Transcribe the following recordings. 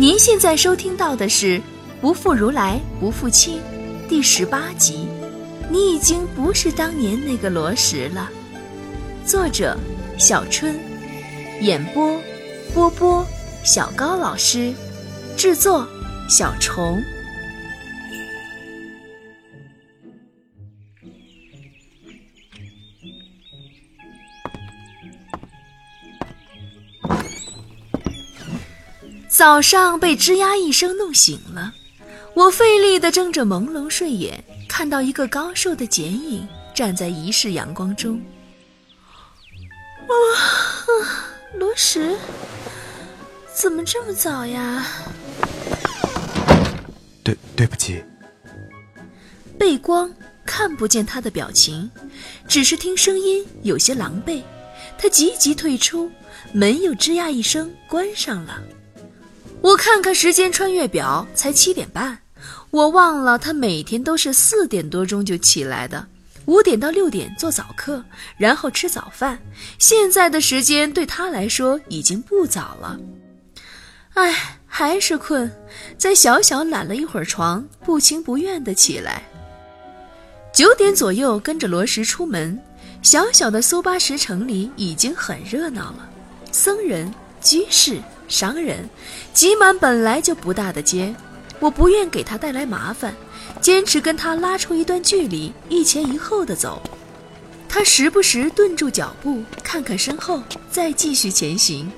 您现在收听到的是《不负如来不负卿》第十八集。你已经不是当年那个罗什了。作者：小春，演播：波波、小高老师，制作：小虫。早上被吱呀一声弄醒了，我费力地睁着朦胧睡眼，看到一个高瘦的剪影站在一室阳光中。啊，罗什，怎么这么早呀？对，对不起。背光看不见他的表情，只是听声音有些狼狈。他急急退出，门又吱呀一声关上了。我看看时间，穿越表才七点半。我忘了他每天都是四点多钟就起来的，五点到六点做早课，然后吃早饭。现在的时间对他来说已经不早了。唉，还是困，在小小懒了一会儿床，不情不愿地起来。九点左右跟着罗什出门，小小的苏巴什城里已经很热闹了，僧人、居士。商人挤满本来就不大的街，我不愿给他带来麻烦，坚持跟他拉出一段距离，一前一后的走。他时不时顿住脚步，看看身后，再继续前行。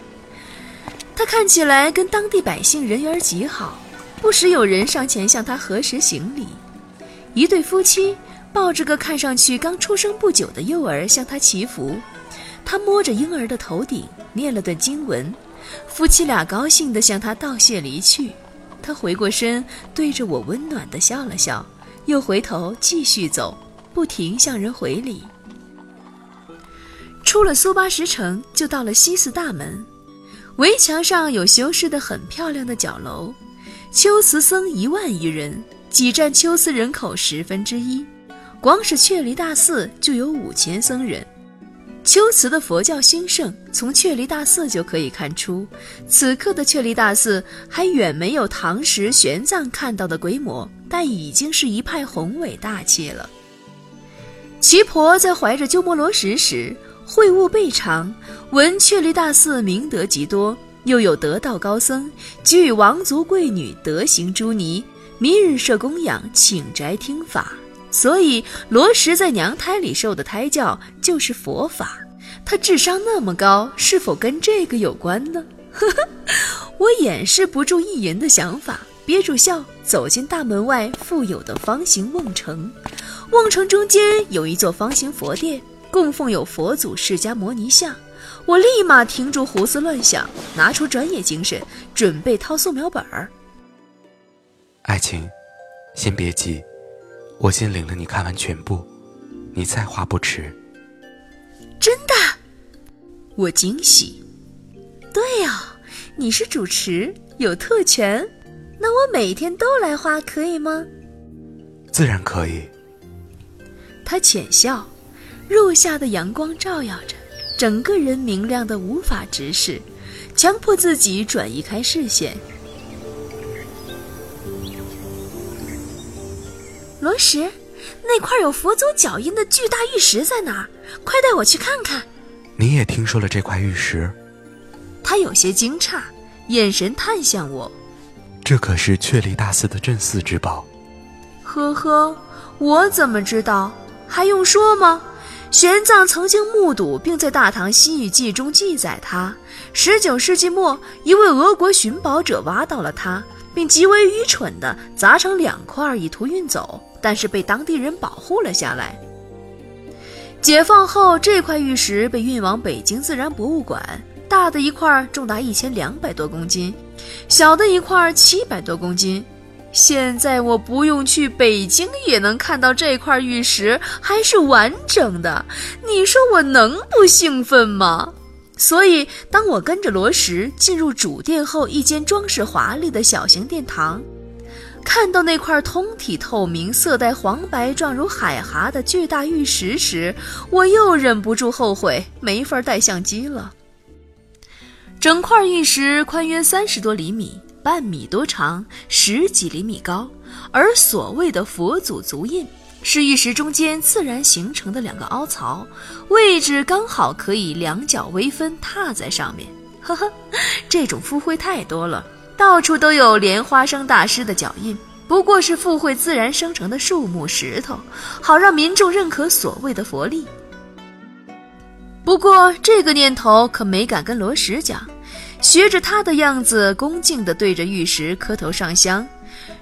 他看起来跟当地百姓人缘极好，不时有人上前向他核实行礼。一对夫妻抱着个看上去刚出生不久的幼儿向他祈福，他摸着婴儿的头顶，念了段经文。夫妻俩高兴地向他道谢离去，他回过身，对着我温暖地笑了笑，又回头继续走，不停向人回礼。出了苏巴什城，就到了西寺大门，围墙上有修饰的很漂亮的角楼，秋瓷僧一万余人，挤占秋寺人口十分之一，光是雀离大寺就有五千僧人。秋瓷的佛教兴盛，从雀离大寺就可以看出。此刻的雀离大寺还远没有唐时玄奘看到的规模，但已经是一派宏伟大气了。奇婆在怀着鸠摩罗什时，会悟备尝，闻雀离大寺名德极多，又有得道高僧给予王族贵女德行诸尼，明日设供养，请斋听法。所以，罗什在娘胎里受的胎教就是佛法。他智商那么高，是否跟这个有关呢？呵呵，我掩饰不住意淫的想法，憋住笑，走进大门外富有的方形瓮城。瓮城中间有一座方形佛殿，供奉有佛祖释迦摩尼像。我立马停住胡思乱想，拿出专业精神，准备掏素描本儿。爱情，先别急。我先领了你看完全部，你再画不迟。真的，我惊喜。对哦，你是主持，有特权，那我每天都来画可以吗？自然可以。他浅笑，入夏的阳光照耀着，整个人明亮的无法直视，强迫自己转移开视线。罗什，那块有佛祖脚印的巨大玉石在哪儿？快带我去看看。你也听说了这块玉石？他有些惊诧，眼神探向我。这可是雀离大寺的镇寺之宝。呵呵，我怎么知道？还用说吗？玄奘曾经目睹，并在《大唐西域记》中记载，他十九世纪末，一位俄国寻宝者挖到了它，并极为愚蠢地砸成两块，以图运走。但是被当地人保护了下来。解放后，这块玉石被运往北京自然博物馆，大的一块重达一千两百多公斤，小的一块七百多公斤。现在我不用去北京也能看到这块玉石，还是完整的。你说我能不兴奋吗？所以，当我跟着罗什进入主殿后，一间装饰华丽的小型殿堂。看到那块通体透明、色带黄白、状如海蛤的巨大玉石时，我又忍不住后悔没法带相机了。整块玉石宽约三十多厘米，半米多长，十几厘米高，而所谓的佛祖足印。是玉石中间自然形成的两个凹槽，位置刚好可以两脚微分踏在上面。呵呵，这种附会太多了，到处都有莲花生大师的脚印，不过是附会自然生成的树木石头，好让民众认可所谓的佛力。不过这个念头可没敢跟罗什讲，学着他的样子，恭敬地对着玉石磕头上香，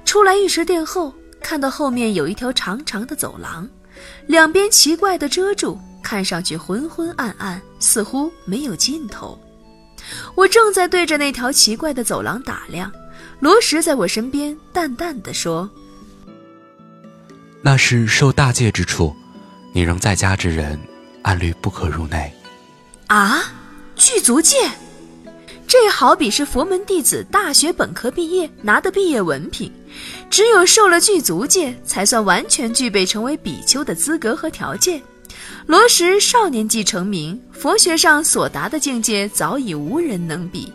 出来玉石殿后。看到后面有一条长长的走廊，两边奇怪的遮住，看上去昏昏暗暗，似乎没有尽头。我正在对着那条奇怪的走廊打量，罗什在我身边淡淡的说：“那是受大戒之处，你仍在家之人，按律不可入内。”啊，具足戒。这好比是佛门弟子大学本科毕业拿的毕业文凭，只有受了具足戒，才算完全具备成为比丘的资格和条件。罗什少年即成名，佛学上所达的境界早已无人能比。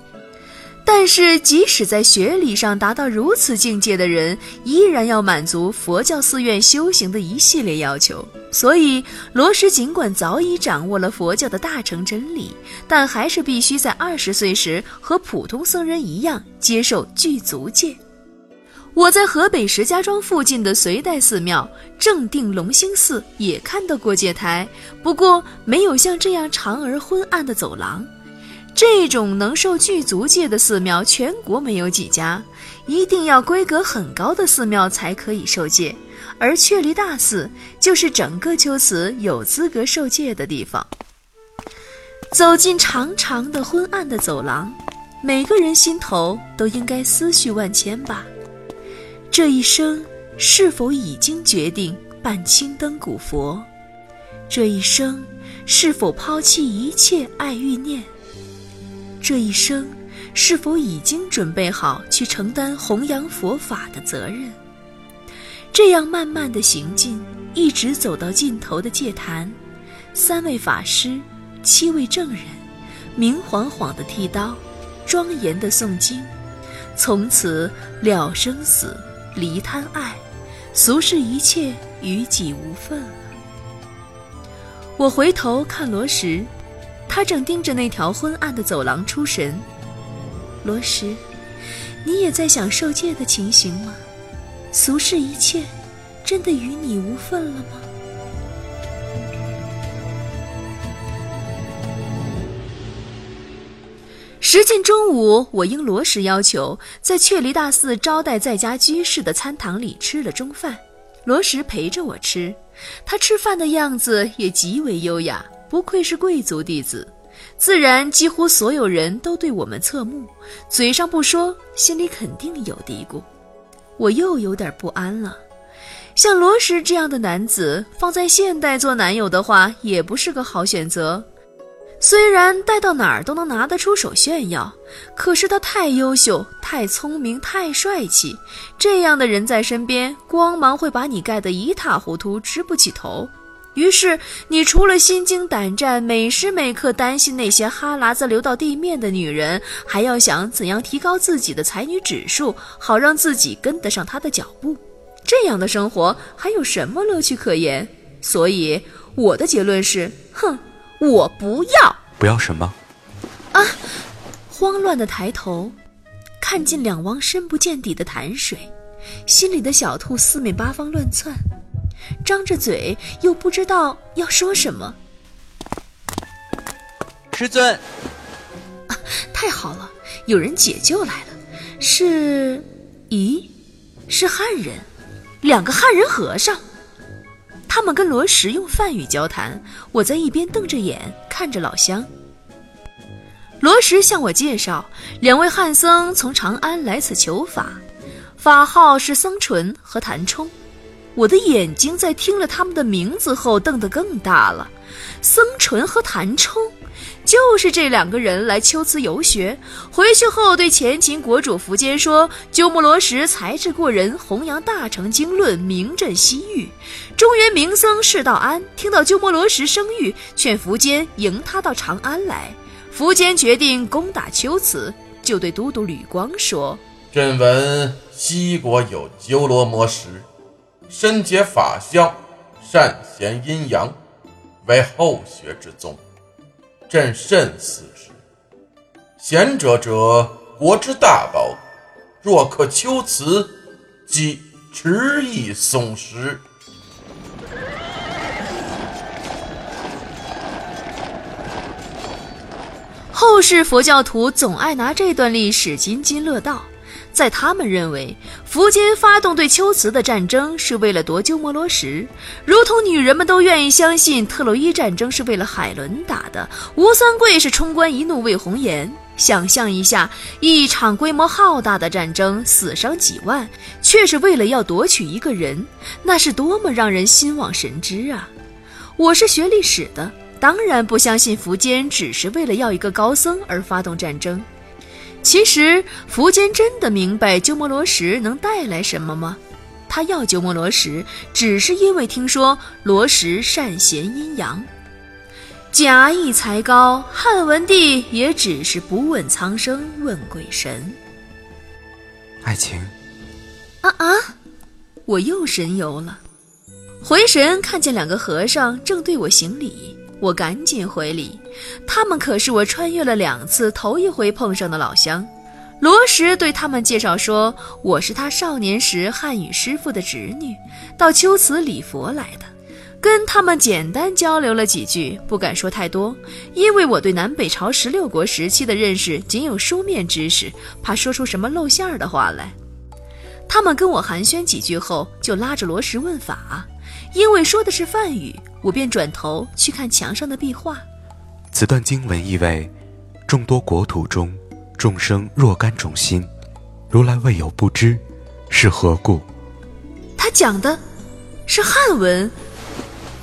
但是，即使在学理上达到如此境界的人，依然要满足佛教寺院修行的一系列要求。所以，罗什尽管早已掌握了佛教的大乘真理，但还是必须在二十岁时和普通僧人一样接受具足戒。我在河北石家庄附近的隋代寺庙正定隆兴寺也看到过戒台，不过没有像这样长而昏暗的走廊。这种能受具足戒的寺庙，全国没有几家，一定要规格很高的寺庙才可以受戒。而确离大寺就是整个秋瓷有资格受戒的地方。走进长长的昏暗的走廊，每个人心头都应该思绪万千吧？这一生是否已经决定拜青灯古佛？这一生是否抛弃一切爱欲念？这一生是否已经准备好去承担弘扬佛法的责任？这样慢慢的行进，一直走到尽头的戒坛，三位法师，七位证人，明晃晃的剃刀，庄严的诵经，从此了生死，离贪爱，俗世一切与己无份。我回头看罗什。他正盯着那条昏暗的走廊出神。罗什，你也在想受戒的情形吗？俗世一切，真的与你无份了吗？时近中午，我应罗什要求，在雀离大寺招待在家居士的餐堂里吃了中饭。罗什陪着我吃，他吃饭的样子也极为优雅。不愧是贵族弟子，自然几乎所有人都对我们侧目，嘴上不说，心里肯定有嘀咕。我又有点不安了。像罗什这样的男子，放在现代做男友的话，也不是个好选择。虽然带到哪儿都能拿得出手炫耀，可是他太优秀、太聪明、太帅气，这样的人在身边，光芒会把你盖得一塌糊涂，直不起头。于是，你除了心惊胆战，每时每刻担心那些哈喇子流到地面的女人，还要想怎样提高自己的才女指数，好让自己跟得上他的脚步。这样的生活还有什么乐趣可言？所以，我的结论是：哼，我不要。不要什么？啊！慌乱的抬头，看见两汪深不见底的潭水，心里的小兔四面八方乱窜。张着嘴，又不知道要说什么。师尊，啊，太好了，有人解救来了。是，咦，是汉人，两个汉人和尚。他们跟罗石用梵语交谈，我在一边瞪着眼看着老乡。罗石向我介绍，两位汉僧从长安来此求法，法号是僧淳和谭冲。我的眼睛在听了他们的名字后瞪得更大了，僧纯和谭冲，就是这两个人来秋瓷游学，回去后对前秦国主苻坚说：“鸠摩罗什才智过人，弘扬大乘经论，名震西域。”中原名僧释道安听到鸠摩罗什声誉，劝苻坚迎他到长安来。苻坚决定攻打秋瓷，就对都督吕光说：“朕闻西国有鸠罗魔石，身解法相，善贤阴阳，为后学之宗。朕甚思之。贤者者，国之大宝，若可求此，即持意松石。后世佛教徒总爱拿这段历史津津乐道，在他们认为，苻坚发动对龟兹的战争是为了夺鸠摩罗什，如同女人们都愿意相信特洛伊战争是为了海伦打的，吴三桂是冲冠一怒为红颜。想象一下，一场规模浩大的战争，死伤几万，却是为了要夺取一个人，那是多么让人心往神知啊！我是学历史的。当然不相信苻坚只是为了要一个高僧而发动战争。其实苻坚真的明白鸠摩罗什能带来什么吗？他要鸠摩罗什，只是因为听说罗什善贤阴阳。假意才高，汉文帝也只是不问苍生问鬼神。爱情，啊啊！我又神游了。回神看见两个和尚正对我行礼。我赶紧回礼，他们可是我穿越了两次头一回碰上的老乡。罗什对他们介绍说，我是他少年时汉语师傅的侄女，到秋瓷礼佛来的。跟他们简单交流了几句，不敢说太多，因为我对南北朝十六国时期的认识仅有书面知识，怕说出什么露馅儿的话来。他们跟我寒暄几句后，就拉着罗什问法。因为说的是梵语，我便转头去看墙上的壁画。此段经文意为：众多国土中，众生若干种心，如来未有不知，是何故？他讲的是汉文。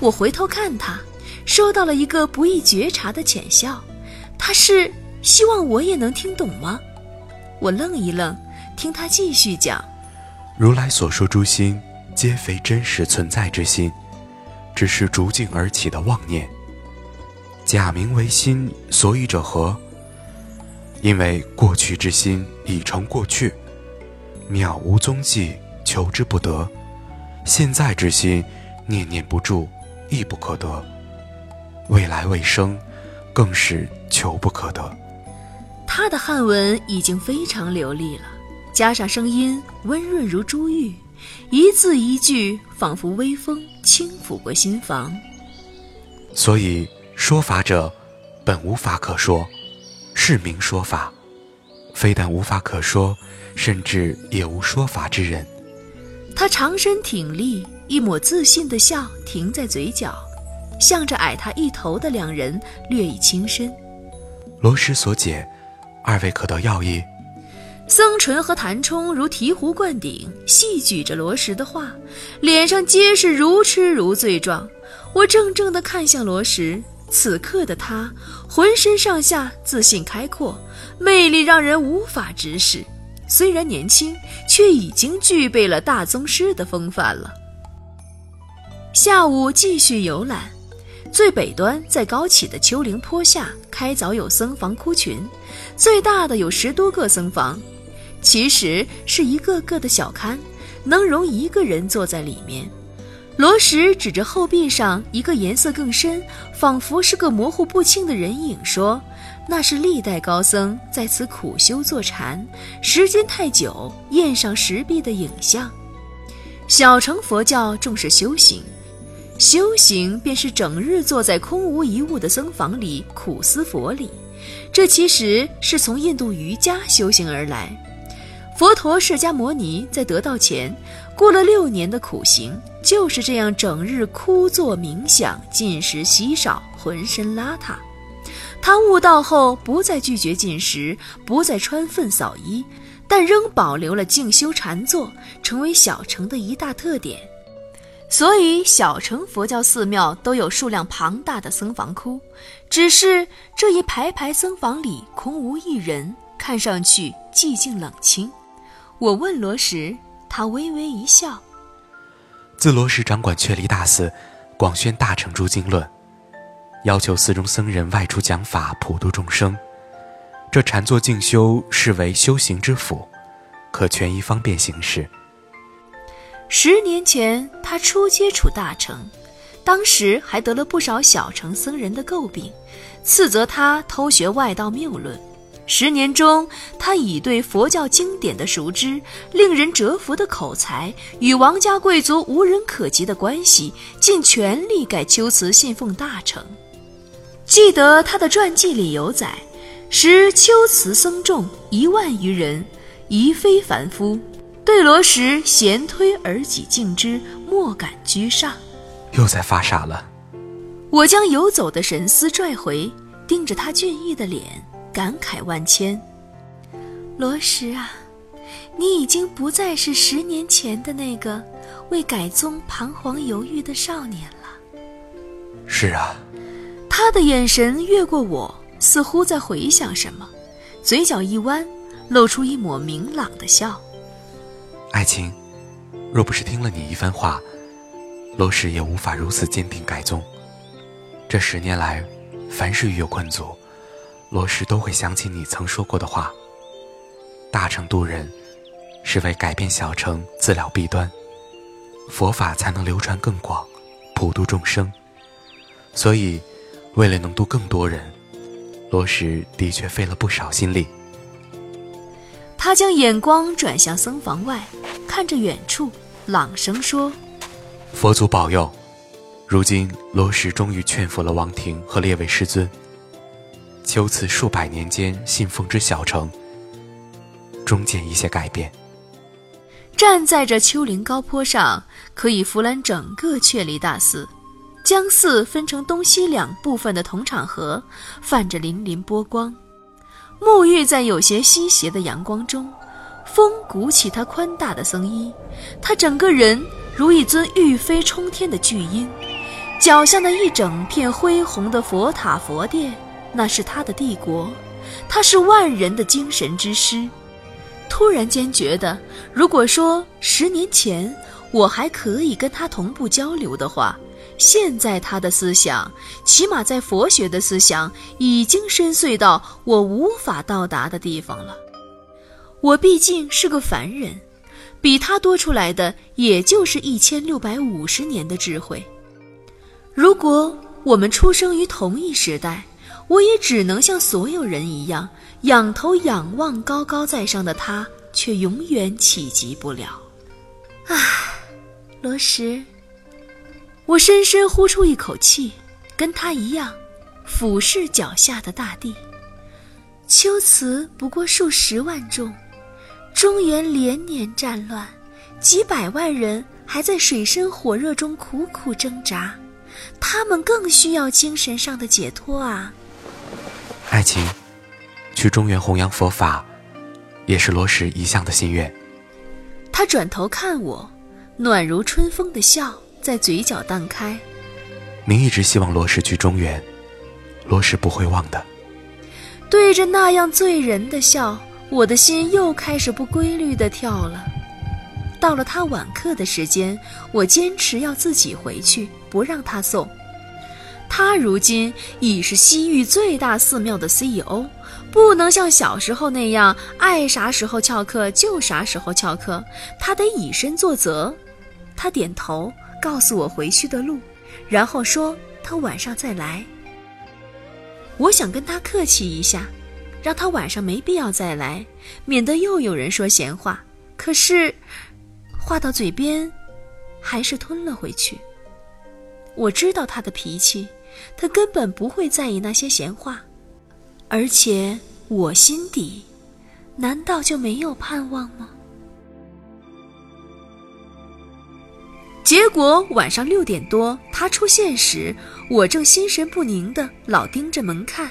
我回头看他，收到了一个不易觉察的浅笑。他是希望我也能听懂吗？我愣一愣，听他继续讲：如来所说诸心。皆非真实存在之心，只是逐境而起的妄念。假名为心，所以者何？因为过去之心已成过去，渺无踪迹，求之不得；现在之心，念念不住，亦不可得。未来未生，更是求不可得。他的汉文已经非常流利了，加上声音温润如珠玉。一字一句，仿佛微风轻抚过心房。所以说法者，本无法可说，是名说法。非但无法可说，甚至也无说法之人。他长身挺立，一抹自信的笑停在嘴角，向着矮他一头的两人略一轻身。罗师所解，二位可得要义。僧纯和谭冲如醍醐灌顶，细举着罗什的话，脸上皆是如痴如醉状。我怔怔地看向罗什，此刻的他浑身上下自信开阔，魅力让人无法直视。虽然年轻，却已经具备了大宗师的风范了。下午继续游览，最北端在高起的丘陵坡下开凿有僧房窟群，最大的有十多个僧房。其实是一个个的小龛，能容一个人坐在里面。罗什指着后壁上一个颜色更深、仿佛是个模糊不清的人影，说：“那是历代高僧在此苦修坐禅，时间太久，印上石壁的影像。小乘佛教重视修行，修行便是整日坐在空无一物的僧房里苦思佛理。这其实是从印度瑜伽修行而来。”佛陀释迦牟尼在得道前，过了六年的苦行，就是这样整日枯坐冥想，进食稀少，浑身邋遢。他悟道后，不再拒绝进食，不再穿粪扫衣，但仍保留了静修禅坐，成为小乘的一大特点。所以，小乘佛教寺庙都有数量庞大的僧房窟，只是这一排排僧房里空无一人，看上去寂静冷清。我问罗什，他微微一笑。自罗什掌管确离大寺，广宣大乘诸经论，要求寺中僧人外出讲法，普度众生。这禅坐静修是为修行之辅，可权宜方便行事。十年前，他初接触大乘，当时还得了不少小乘僧人的诟病，斥责他偷学外道谬论。十年中，他以对佛教经典的熟知、令人折服的口才与王家贵族无人可及的关系，尽全力改秋瓷信奉大乘。记得他的传记里有载：时秋瓷僧众一万余人，疑非凡夫，对罗什咸推而己敬之，莫敢居上。又在发傻了。我将游走的神思拽回，盯着他俊逸的脸。感慨万千，罗什啊，你已经不再是十年前的那个为改宗彷徨犹豫的少年了。是啊，他的眼神越过我，似乎在回想什么，嘴角一弯，露出一抹明朗的笑。爱情，若不是听了你一番话，罗什也无法如此坚定改宗。这十年来，凡事遇有困阻。罗什都会想起你曾说过的话：“大乘渡人，是为改变小乘自了弊端，佛法才能流传更广，普度众生。所以，为了能度更多人，罗什的确费了不少心力。”他将眼光转向僧房外，看着远处，朗声说：“佛祖保佑，如今罗什终于劝服了王庭和列位师尊。”秋瓷数百年间信奉之小城，终见一些改变。站在这丘陵高坡上，可以俯览整个阙离大寺。将寺分成东西两部分的铜场河，泛着粼粼波光。沐浴在有些西斜的阳光中，风鼓起他宽大的僧衣，他整个人如一尊欲飞冲天的巨鹰。脚下那一整片恢宏的佛塔佛殿。那是他的帝国，他是万人的精神之师。突然间觉得，如果说十年前我还可以跟他同步交流的话，现在他的思想，起码在佛学的思想，已经深邃到我无法到达的地方了。我毕竟是个凡人，比他多出来的也就是一千六百五十年的智慧。如果我们出生于同一时代，我也只能像所有人一样，仰头仰望高高在上的他，却永远企及不了。唉，罗什，我深深呼出一口气，跟他一样，俯视脚下的大地。秋瓷不过数十万众，中原连年战乱，几百万人还在水深火热中苦苦挣扎，他们更需要精神上的解脱啊！爱情，去中原弘扬佛法，也是罗什一向的心愿。他转头看我，暖如春风的笑在嘴角荡开。您一直希望罗什去中原，罗什不会忘的。对着那样醉人的笑，我的心又开始不规律的跳了。到了他晚课的时间，我坚持要自己回去，不让他送。他如今已是西域最大寺庙的 CEO，不能像小时候那样爱啥时候翘课就啥时候翘课，他得以身作则。他点头，告诉我回去的路，然后说他晚上再来。我想跟他客气一下，让他晚上没必要再来，免得又有人说闲话。可是话到嘴边，还是吞了回去。我知道他的脾气。他根本不会在意那些闲话，而且我心底，难道就没有盼望吗？结果晚上六点多他出现时，我正心神不宁的老盯着门看，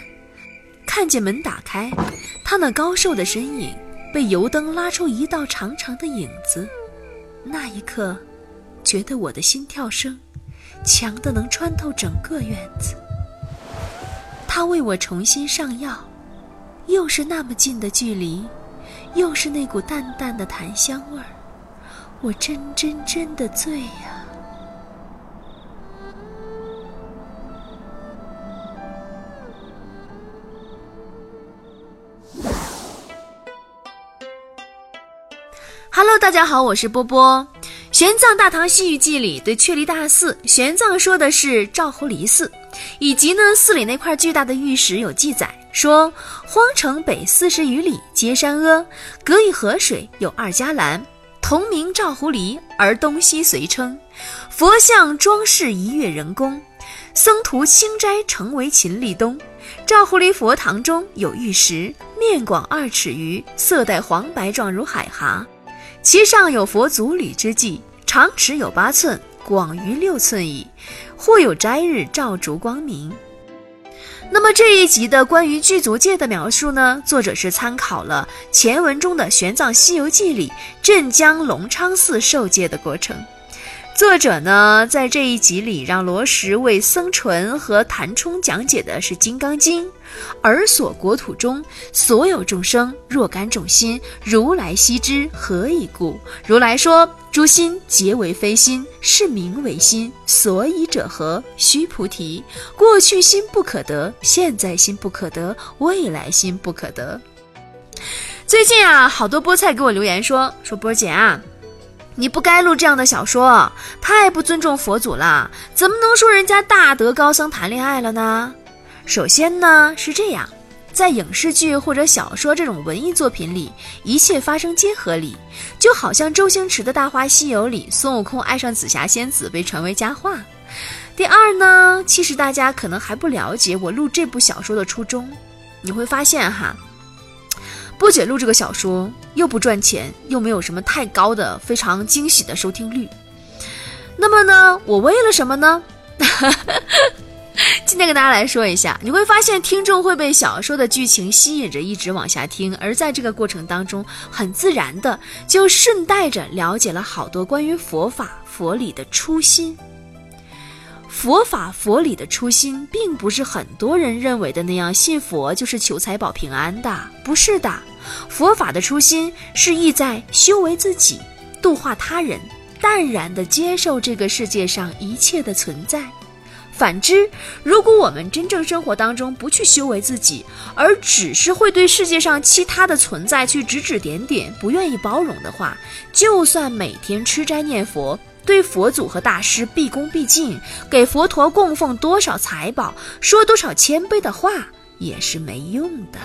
看见门打开，他那高瘦的身影被油灯拉出一道长长的影子，那一刻，觉得我的心跳声。强的能穿透整个院子。他为我重新上药，又是那么近的距离，又是那股淡淡的檀香味儿，我真真真的醉呀！Hello，大家好，我是波波。玄奘《大唐西域记》里对却离大寺，玄奘说的是赵狐离寺，以及呢寺里那块巨大的玉石有记载说，荒城北四十余里，皆山阿，隔一河水，有二伽蓝，同名赵狐离，而东西随称。佛像装饰一月人工，僧徒清斋成为秦立东。赵狐离佛堂中有玉石，面广二尺余，色带黄白状如海蛤，其上有佛足履之迹，长尺有八寸，广于六寸矣。或有斋日照烛光明。那么这一集的关于具足戒的描述呢？作者是参考了前文中的《玄奘西游记》里镇江隆昌寺受戒的过程。作者呢，在这一集里让罗什为僧纯和谭冲讲解的是《金刚经》，尔所国土中所有众生若干种心，如来悉知何以故？如来说：诸心皆为非心，是名为心。所以者何？须菩提，过去心不可得，现在心不可得，未来心不可得。最近啊，好多菠菜给我留言说说波姐啊。你不该录这样的小说，太不尊重佛祖了。怎么能说人家大德高僧谈恋爱了呢？首先呢是这样，在影视剧或者小说这种文艺作品里，一切发生皆合理，就好像周星驰的大话西游里，孙悟空爱上紫霞仙子被传为佳话。第二呢，其实大家可能还不了解我录这部小说的初衷，你会发现哈。波姐录这个小说又不赚钱，又没有什么太高的、非常惊喜的收听率。那么呢，我为了什么呢？今天跟大家来说一下，你会发现听众会被小说的剧情吸引着一直往下听，而在这个过程当中，很自然的就顺带着了解了好多关于佛法、佛理的初心。佛法佛理的初心，并不是很多人认为的那样，信佛就是求财保平安的，不是的。佛法的初心是意在修为自己，度化他人，淡然地接受这个世界上一切的存在。反之，如果我们真正生活当中不去修为自己，而只是会对世界上其他的存在去指指点点，不愿意包容的话，就算每天吃斋念佛。对佛祖和大师毕恭毕敬，给佛陀供奉多少财宝，说多少谦卑的话，也是没用的。